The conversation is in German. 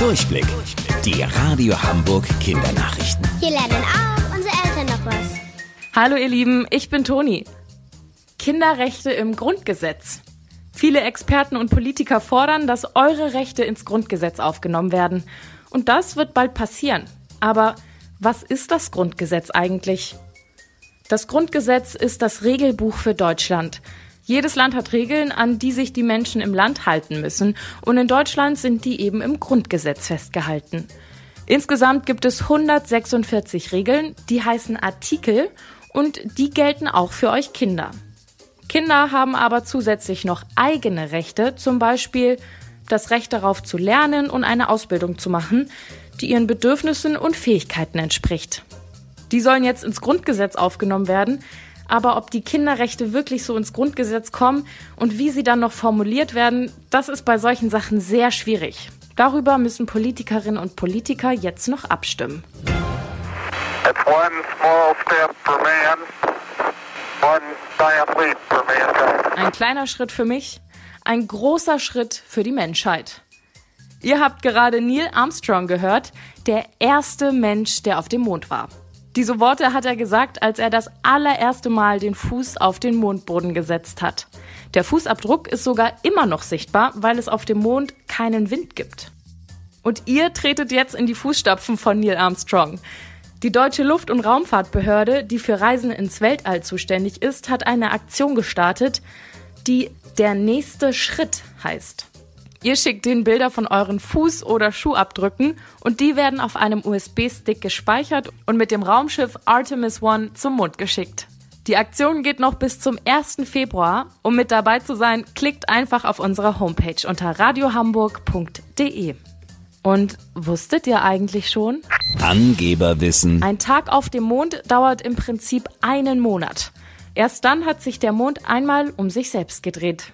Durchblick. Die Radio Hamburg Kindernachrichten. Hier lernen auch unsere Eltern noch was. Hallo ihr Lieben, ich bin Toni. Kinderrechte im Grundgesetz. Viele Experten und Politiker fordern, dass eure Rechte ins Grundgesetz aufgenommen werden. Und das wird bald passieren. Aber was ist das Grundgesetz eigentlich? Das Grundgesetz ist das Regelbuch für Deutschland. Jedes Land hat Regeln, an die sich die Menschen im Land halten müssen. Und in Deutschland sind die eben im Grundgesetz festgehalten. Insgesamt gibt es 146 Regeln, die heißen Artikel und die gelten auch für euch Kinder. Kinder haben aber zusätzlich noch eigene Rechte, zum Beispiel das Recht darauf zu lernen und eine Ausbildung zu machen, die ihren Bedürfnissen und Fähigkeiten entspricht. Die sollen jetzt ins Grundgesetz aufgenommen werden, aber ob die Kinderrechte wirklich so ins Grundgesetz kommen und wie sie dann noch formuliert werden, das ist bei solchen Sachen sehr schwierig. Darüber müssen Politikerinnen und Politiker jetzt noch abstimmen. Ein kleiner Schritt für mich, ein großer Schritt für die Menschheit. Ihr habt gerade Neil Armstrong gehört, der erste Mensch, der auf dem Mond war. Diese Worte hat er gesagt, als er das allererste Mal den Fuß auf den Mondboden gesetzt hat. Der Fußabdruck ist sogar immer noch sichtbar, weil es auf dem Mond keinen Wind gibt. Und ihr tretet jetzt in die Fußstapfen von Neil Armstrong. Die deutsche Luft- und Raumfahrtbehörde, die für Reisen ins Weltall zuständig ist, hat eine Aktion gestartet, die Der nächste Schritt heißt. Ihr schickt den Bilder von euren Fuß- oder Schuhabdrücken und die werden auf einem USB-Stick gespeichert und mit dem Raumschiff Artemis One zum Mond geschickt. Die Aktion geht noch bis zum 1. Februar. Um mit dabei zu sein, klickt einfach auf unsere Homepage unter radiohamburg.de. Und wusstet ihr eigentlich schon? Angeberwissen. Ein Tag auf dem Mond dauert im Prinzip einen Monat. Erst dann hat sich der Mond einmal um sich selbst gedreht.